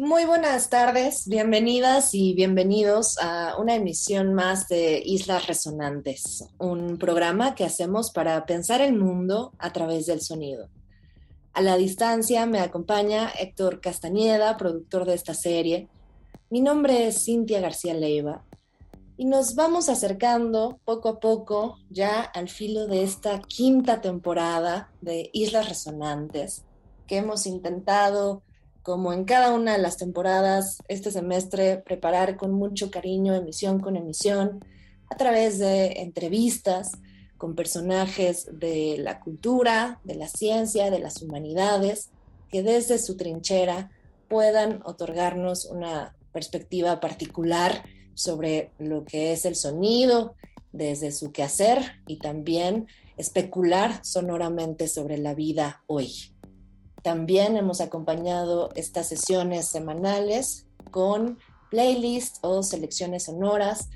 Muy buenas tardes, bienvenidas y bienvenidos a una emisión más de Islas Resonantes, un programa que hacemos para pensar el mundo a través del sonido. A la distancia me acompaña Héctor Castañeda, productor de esta serie. Mi nombre es Cintia García Leiva y nos vamos acercando poco a poco ya al filo de esta quinta temporada de Islas Resonantes que hemos intentado, como en cada una de las temporadas, este semestre preparar con mucho cariño, emisión con emisión, a través de entrevistas con personajes de la cultura, de la ciencia, de las humanidades, que desde su trinchera puedan otorgarnos una perspectiva particular sobre lo que es el sonido desde su quehacer y también especular sonoramente sobre la vida hoy. También hemos acompañado estas sesiones semanales con playlists o selecciones sonoras.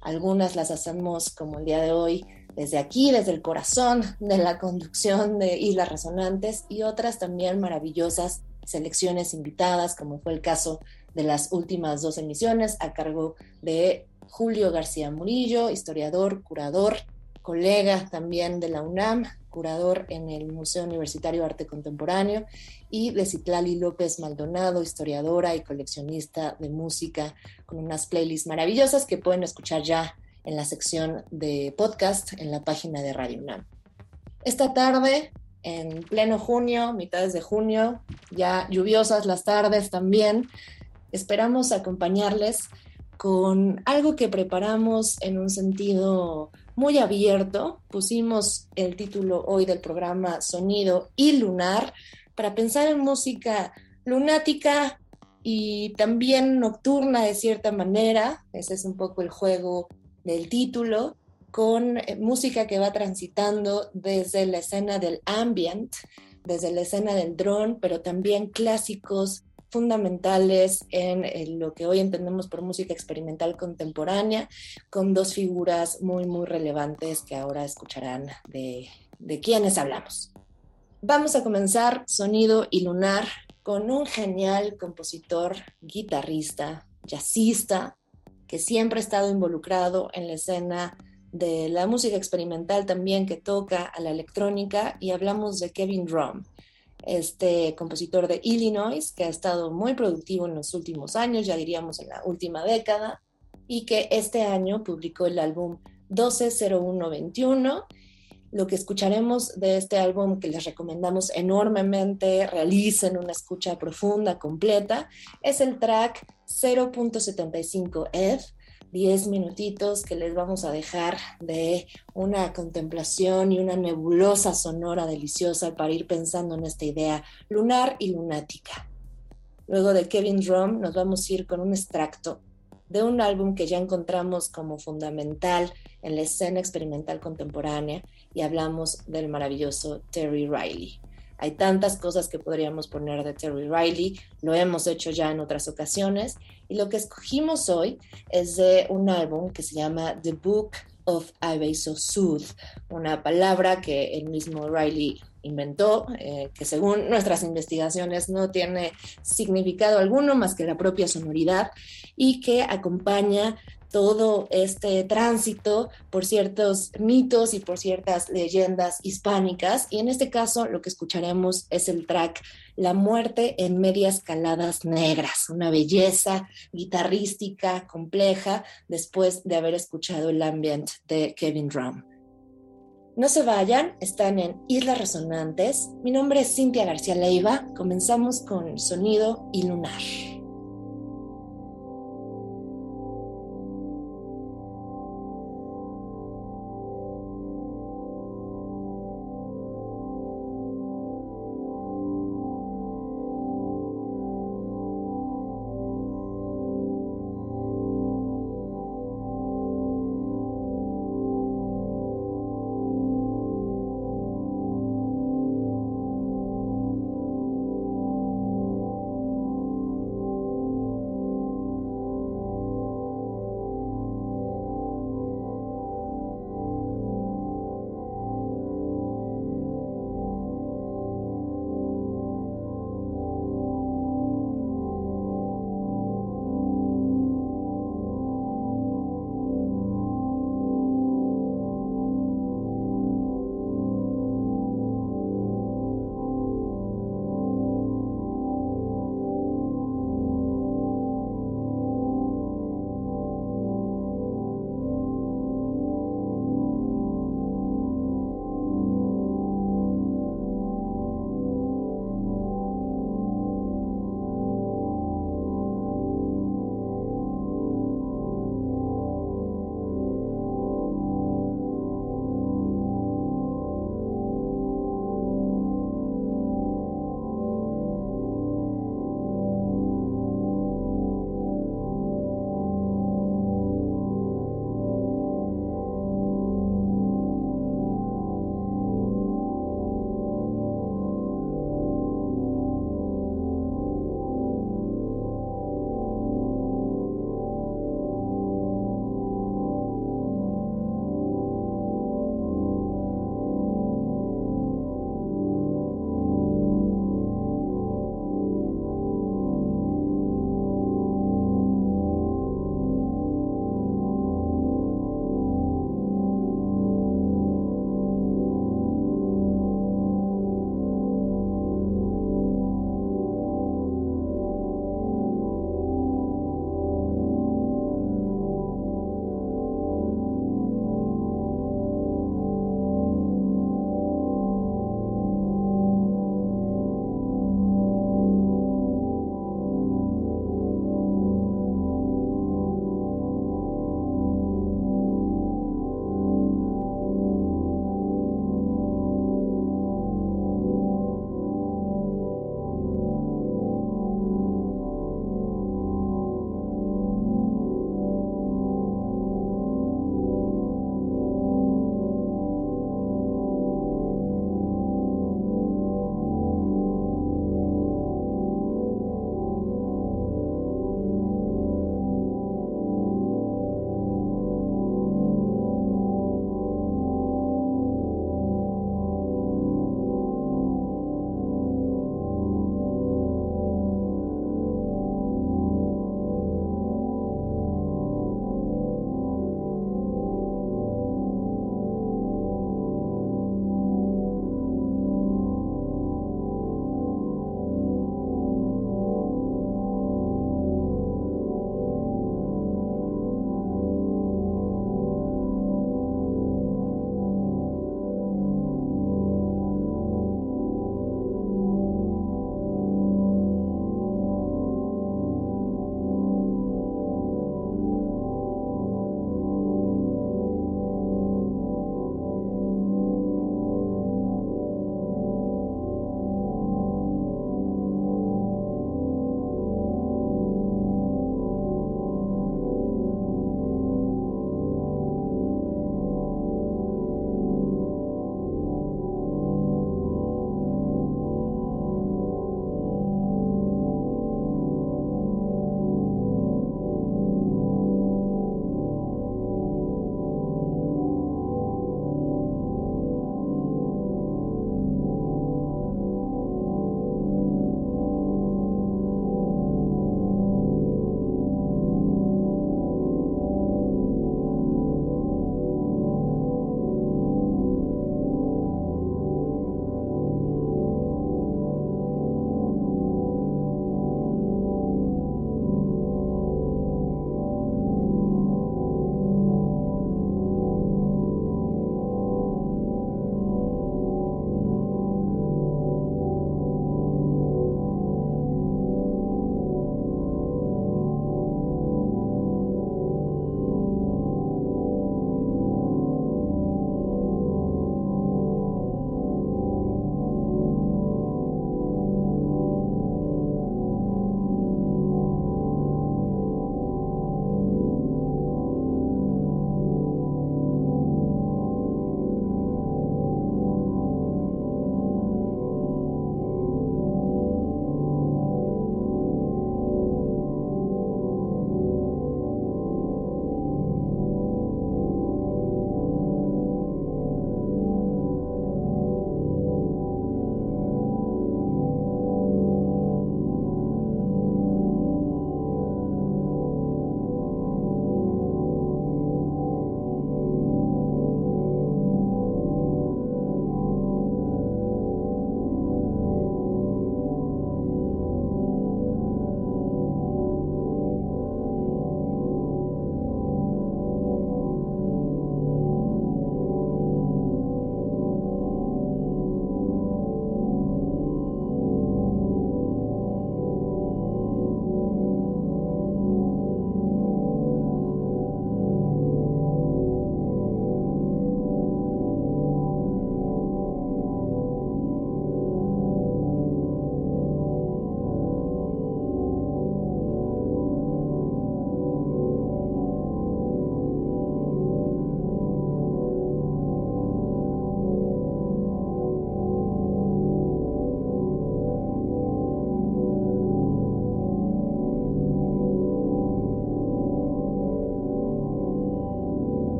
Algunas las hacemos como el día de hoy desde aquí, desde el corazón de la conducción de Islas Resonantes y otras también maravillosas selecciones invitadas, como fue el caso de las últimas dos emisiones a cargo de Julio García Murillo, historiador, curador, colega también de la UNAM, curador en el Museo Universitario de Arte Contemporáneo, y de Citlali López Maldonado, historiadora y coleccionista de música, con unas playlists maravillosas que pueden escuchar ya en la sección de podcast en la página de Radio UNAM. Esta tarde en pleno junio, mitades de junio, ya lluviosas las tardes también esperamos acompañarles con algo que preparamos en un sentido muy abierto. Pusimos el título hoy del programa Sonido y Lunar para pensar en música lunática y también nocturna de cierta manera. Ese es un poco el juego del título, con eh, música que va transitando desde la escena del ambient, desde la escena del drone, pero también clásicos fundamentales en, lo que hoy entendemos por música experimental contemporánea, con dos figuras muy, muy relevantes que ahora escucharán de, de quienes hablamos. Vamos a comenzar Sonido y Lunar con un genial compositor, guitarrista, jazzista, que siempre ha estado involucrado en la escena de la música experimental también que toca a la electrónica y hablamos de Kevin Drum este compositor de Illinois, que ha estado muy productivo en los últimos años, ya diríamos en la última década, y que este año publicó el álbum 120121. Lo que escucharemos de este álbum, que les recomendamos enormemente, realicen una escucha profunda, completa, es el track 0.75 Ed, 10 minutitos que les vamos a dejar de una contemplación y una nebulosa sonora deliciosa para ir pensando en esta idea lunar y lunática. Luego de Kevin Drum nos vamos a ir con un extracto de un álbum que ya encontramos como fundamental en la escena experimental contemporánea y hablamos del maravilloso Terry Riley. Hay tantas cosas que podríamos poner de Terry Riley, lo hemos hecho ya en otras ocasiones, y lo que escogimos hoy es de un álbum que se llama The Book of Ibeso Sooth, una palabra que el mismo Riley inventó, eh, que según nuestras investigaciones no tiene significado alguno más que la propia sonoridad y que acompaña todo este tránsito por ciertos mitos y por ciertas leyendas hispánicas. Y en este caso lo que escucharemos es el track La muerte en medias caladas negras, una belleza guitarrística compleja después de haber escuchado el ambient de Kevin Drum. No se vayan, están en Islas Resonantes. Mi nombre es Cintia García Leiva. Comenzamos con Sonido y Lunar.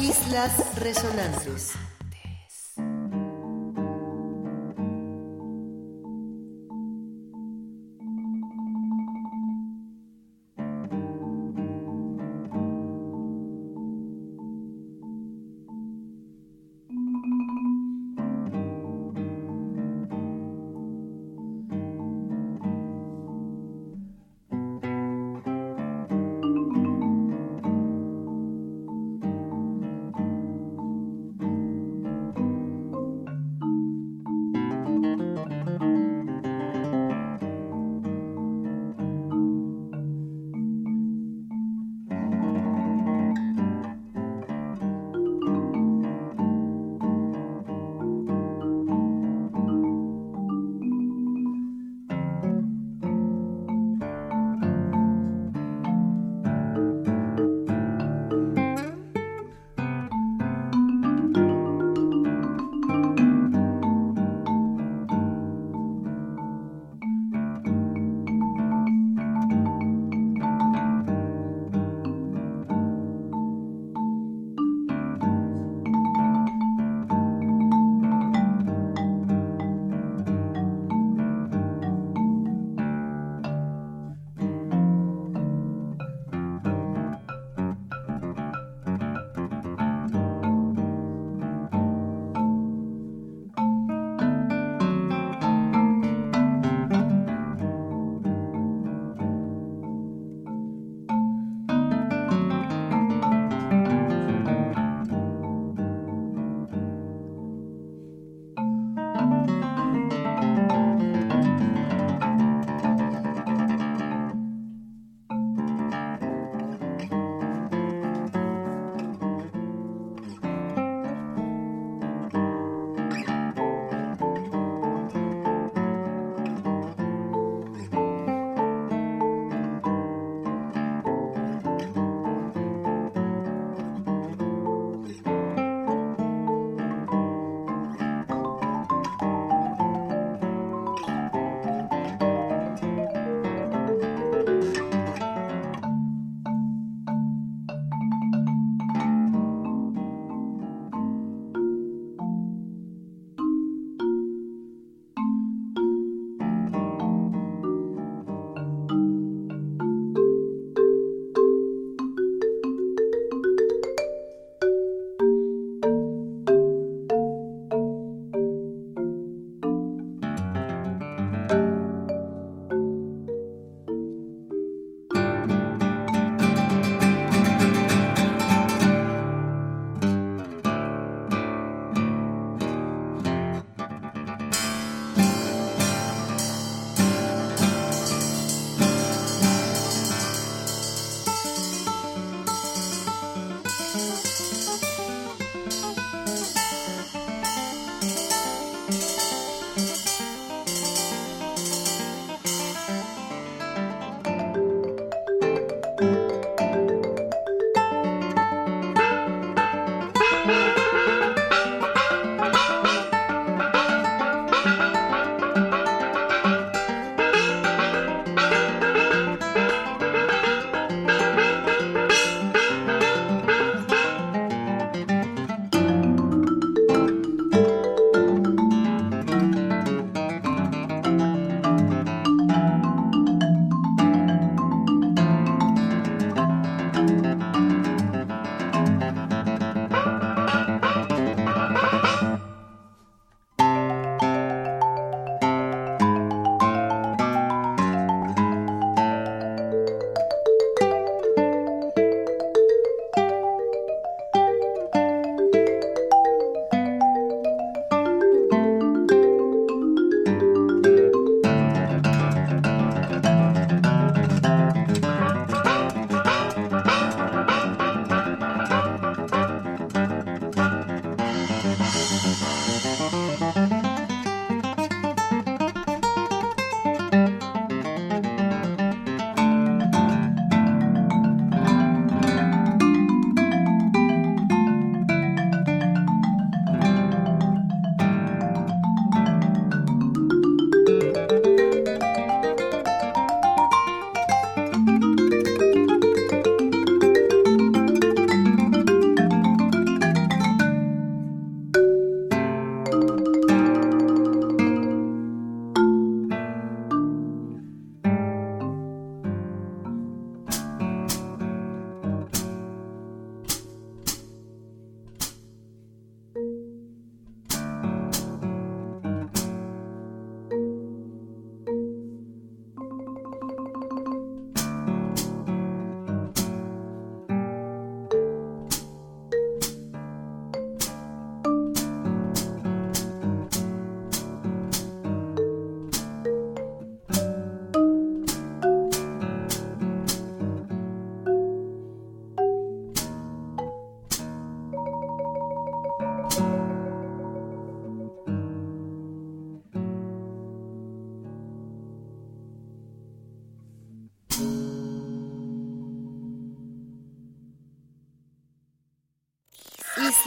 Islas Resonantes.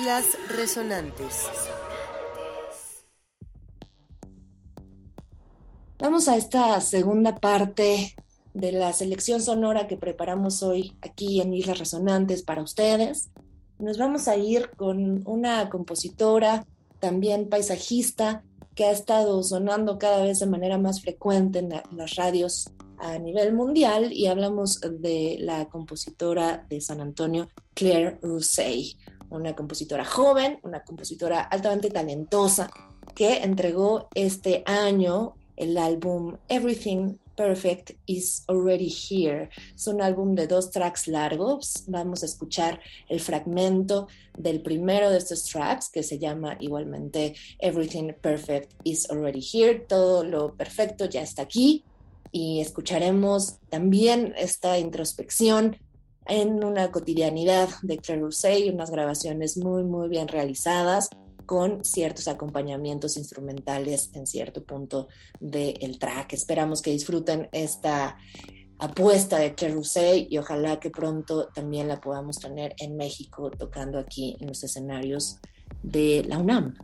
Islas Resonantes. Vamos a esta segunda parte de la selección sonora que preparamos hoy aquí en Islas Resonantes para ustedes. Nos vamos a ir con una compositora, también paisajista, que ha estado sonando cada vez de manera más frecuente en, las radios a nivel mundial y hablamos de la compositora de San Antonio, Claire Rousseau, una compositora joven, una compositora altamente talentosa que entregó este año el álbum Everything Perfect is Already Here. Es un álbum de dos tracks largos. Vamos a escuchar el fragmento del primero de estos tracks que se llama igualmente Everything Perfect is Already Here. Todo lo perfecto ya está aquí. Y escucharemos también esta introspección en una cotidianidad de Claire Rousseau, unas grabaciones muy, muy bien realizadas con ciertos acompañamientos instrumentales en cierto punto del track. Esperamos que disfruten esta apuesta de Claire Rousseau y ojalá que pronto también la podamos tener en México tocando aquí en los escenarios de la UNAM.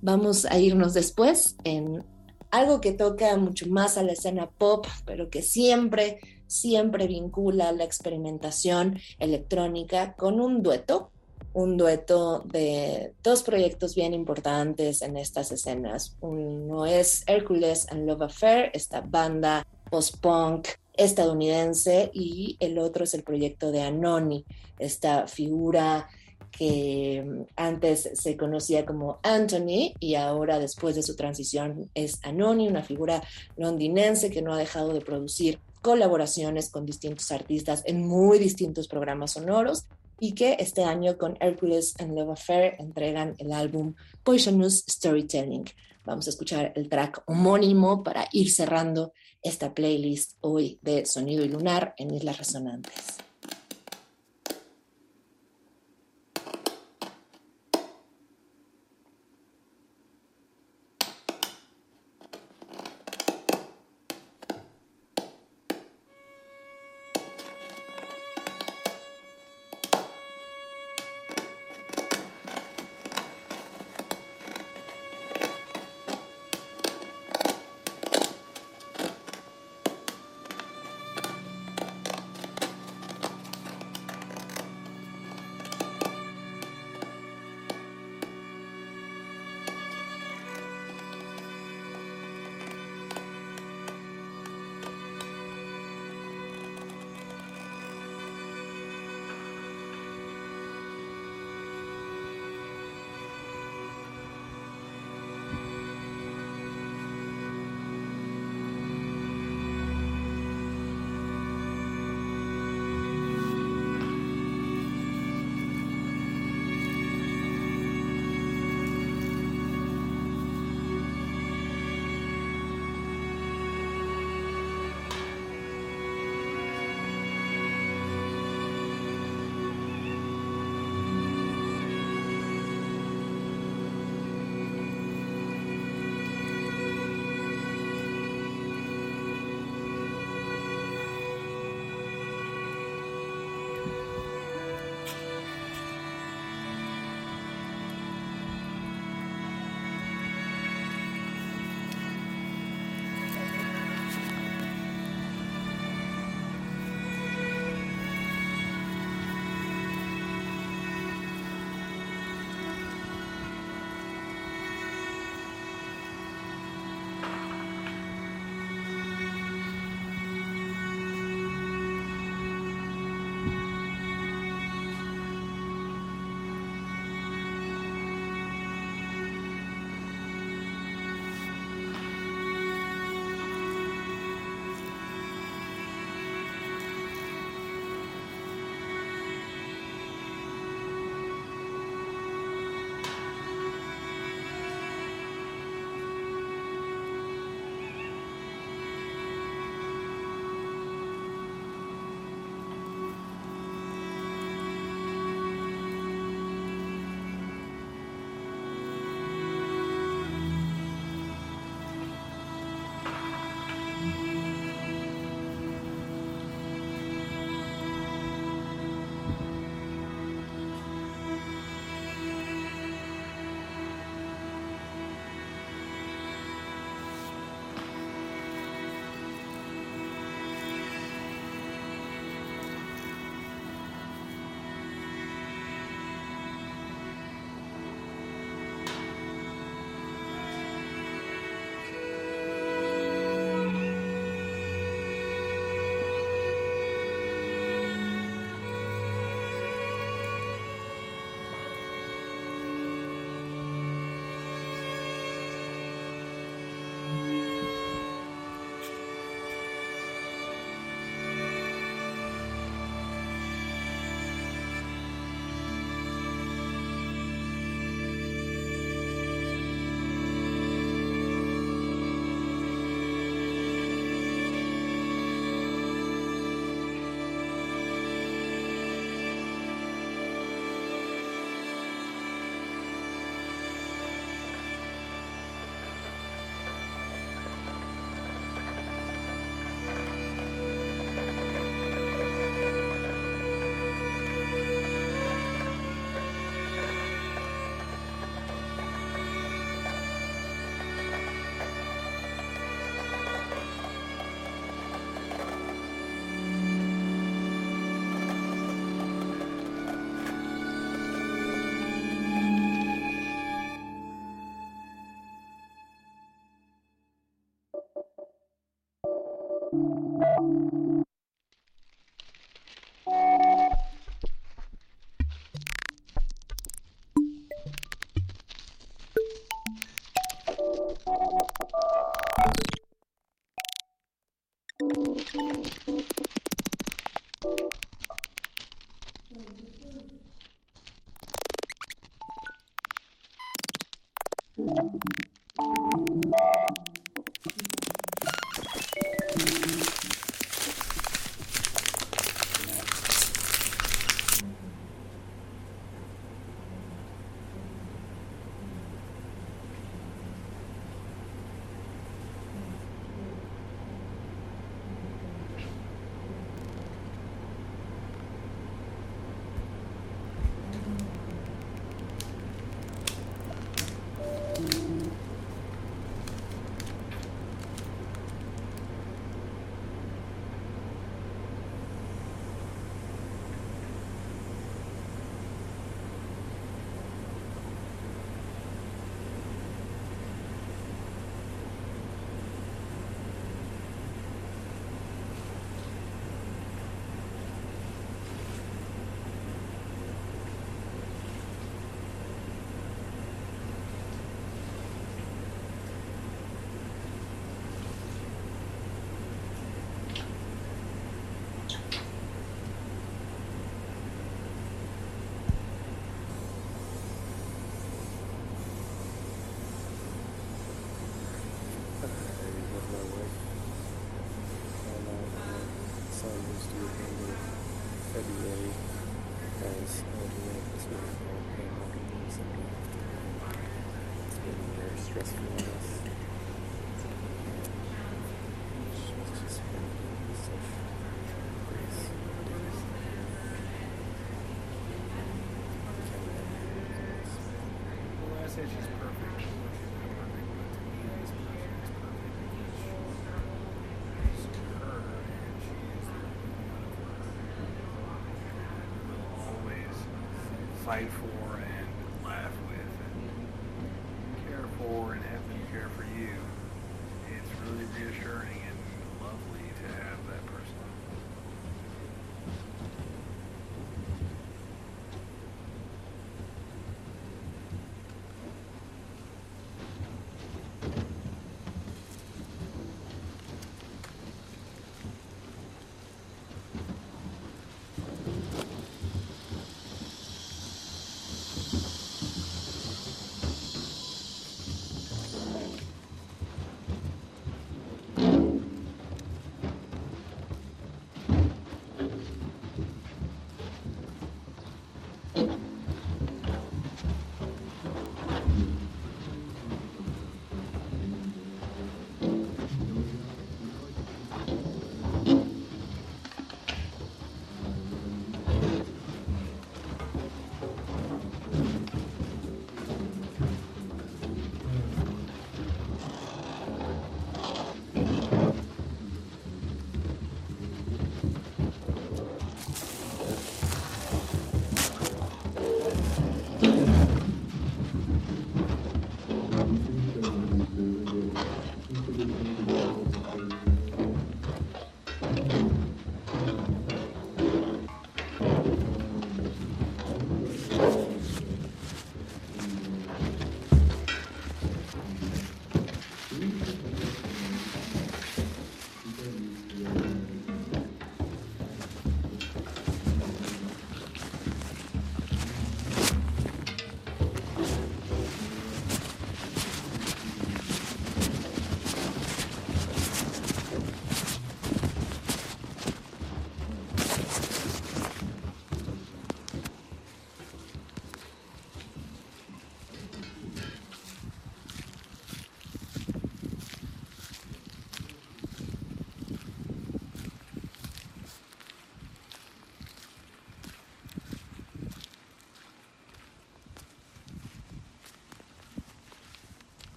Vamos a irnos después en algo que toca mucho más a la escena pop, pero que siempre, siempre vincula la experimentación electrónica con un dueto un dueto de dos proyectos bien importantes en estas escenas. Uno es Hercules and Love Affair, esta banda post-punk estadounidense, y el otro es el proyecto de Anoni, esta figura que antes se conocía como Anthony y ahora después de su transición es Anoni, una figura londinense que no ha dejado de producir colaboraciones con distintos artistas en muy distintos programas sonoros y que este año con Hercules and Love Affair entregan el álbum Poisonous Storytelling. Vamos a escuchar el track homónimo para ir cerrando esta playlist hoy de Sonido y Lunar en Islas Resonantes. Fight for and laugh with and care for and have them care for you. It's really reassuring and lovely to have that person.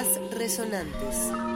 Resonantes.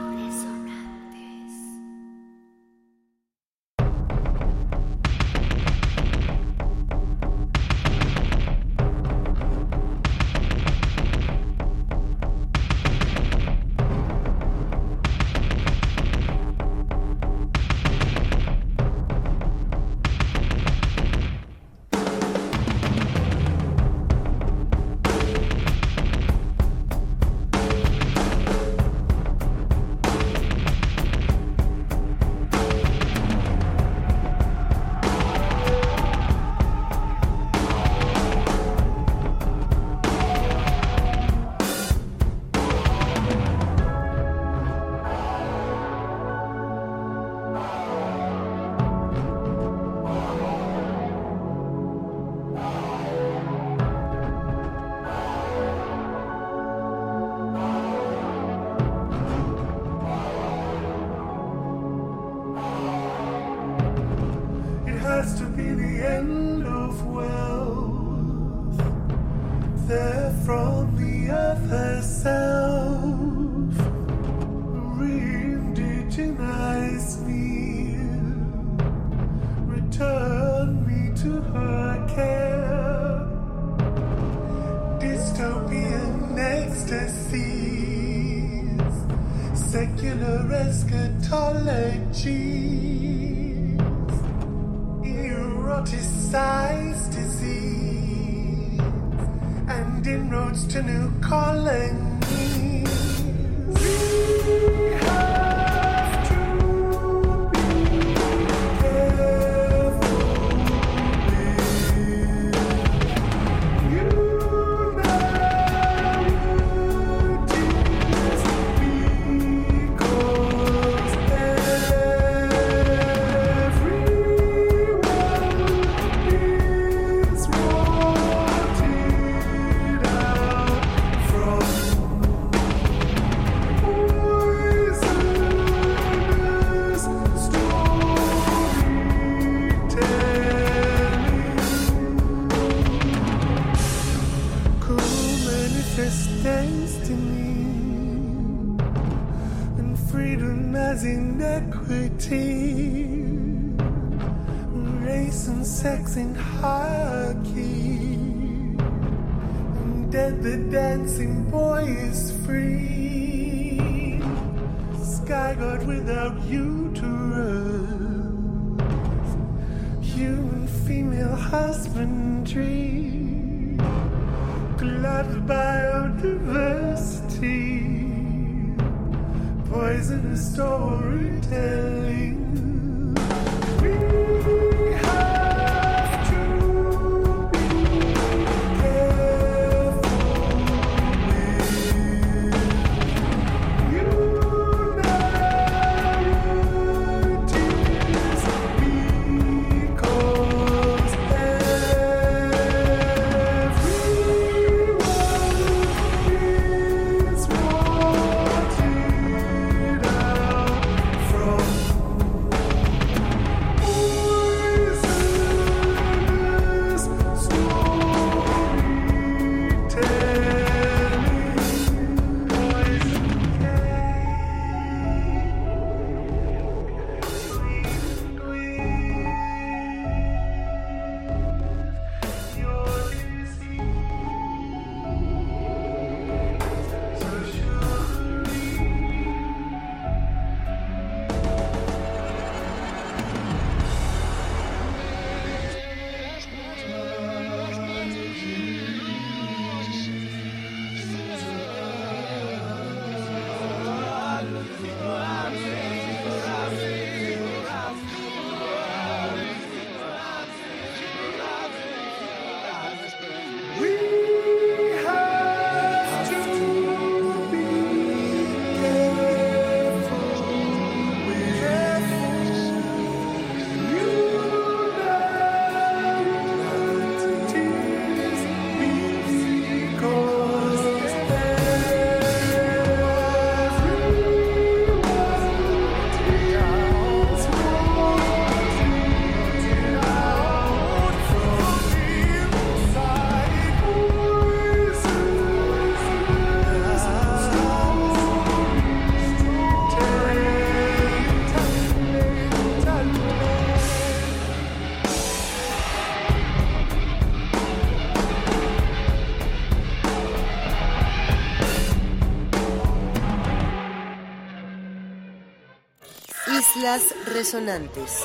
Islas Resonantes.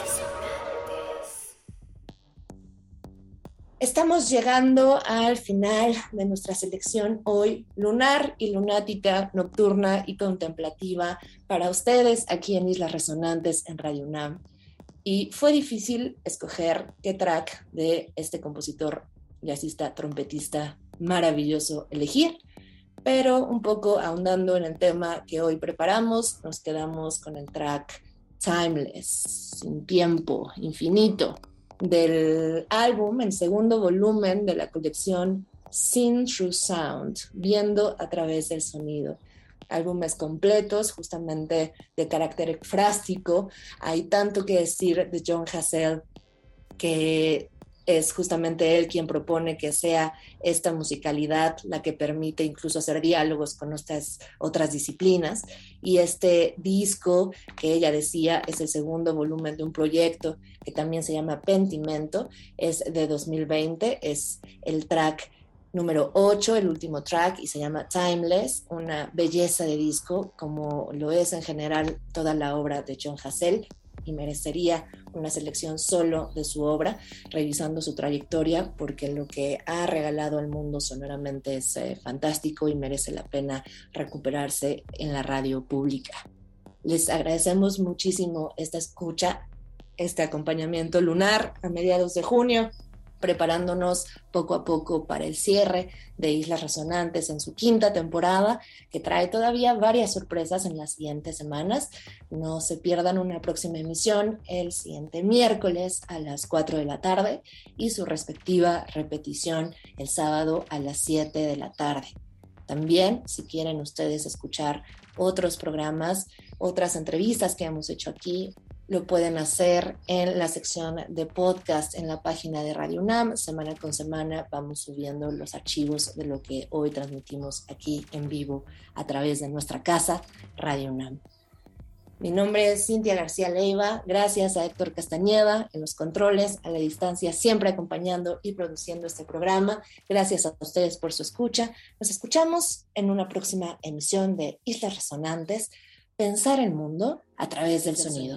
Estamos llegando al final de nuestra selección hoy, lunar y lunática, nocturna y contemplativa, para ustedes aquí en Islas Resonantes en Radio UNAM. Y fue difícil escoger qué track de este compositor, jazzista, trompetista maravilloso elegir, pero un poco ahondando en el tema que hoy preparamos, nos quedamos con el track Timeless, sin tiempo, infinito, del álbum, el segundo volumen de la colección Sin Through Sound, viendo a través del sonido. Álbumes completos, justamente de carácter frástico. Hay tanto que decir de John Hassell que es justamente él quien propone que sea esta musicalidad la que permite incluso hacer diálogos con nuestras otras disciplinas. Y este disco que ella decía es el segundo volumen de un proyecto que también se llama Pentimento, es de 2020, es el track número 8, el último track, y se llama Timeless, una belleza de disco, como lo es en general toda la obra de John Hassell, y merecería una selección solo de su obra, revisando su trayectoria, porque lo que ha regalado al mundo sonoramente es eh, fantástico y merece la pena recuperarse en la radio pública. Les agradecemos muchísimo esta escucha, este acompañamiento lunar a mediados de junio preparándonos poco a poco para el cierre de Islas Resonantes en su quinta temporada, que trae todavía varias sorpresas en las siguientes semanas. No se pierdan una próxima emisión el siguiente miércoles a las 4 de la tarde y su respectiva repetición el sábado a las 7 de la tarde. También, si quieren ustedes escuchar otros programas, otras entrevistas que hemos hecho aquí, lo pueden hacer en la sección de podcast en la página de Radio UNAM. Semana con semana vamos subiendo los archivos de lo que hoy transmitimos aquí en vivo a través de nuestra casa, Radio UNAM. Mi nombre es Cintia García Leiva. Gracias a Héctor Castañeda en los controles, a la distancia, siempre acompañando y produciendo este programa. Gracias a ustedes por su escucha. Nos escuchamos en una próxima emisión de Islas Resonantes. Pensar el mundo a través del sonido.